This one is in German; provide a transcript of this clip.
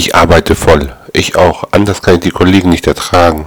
Ich arbeite voll. Ich auch. Anders kann ich die Kollegen nicht ertragen.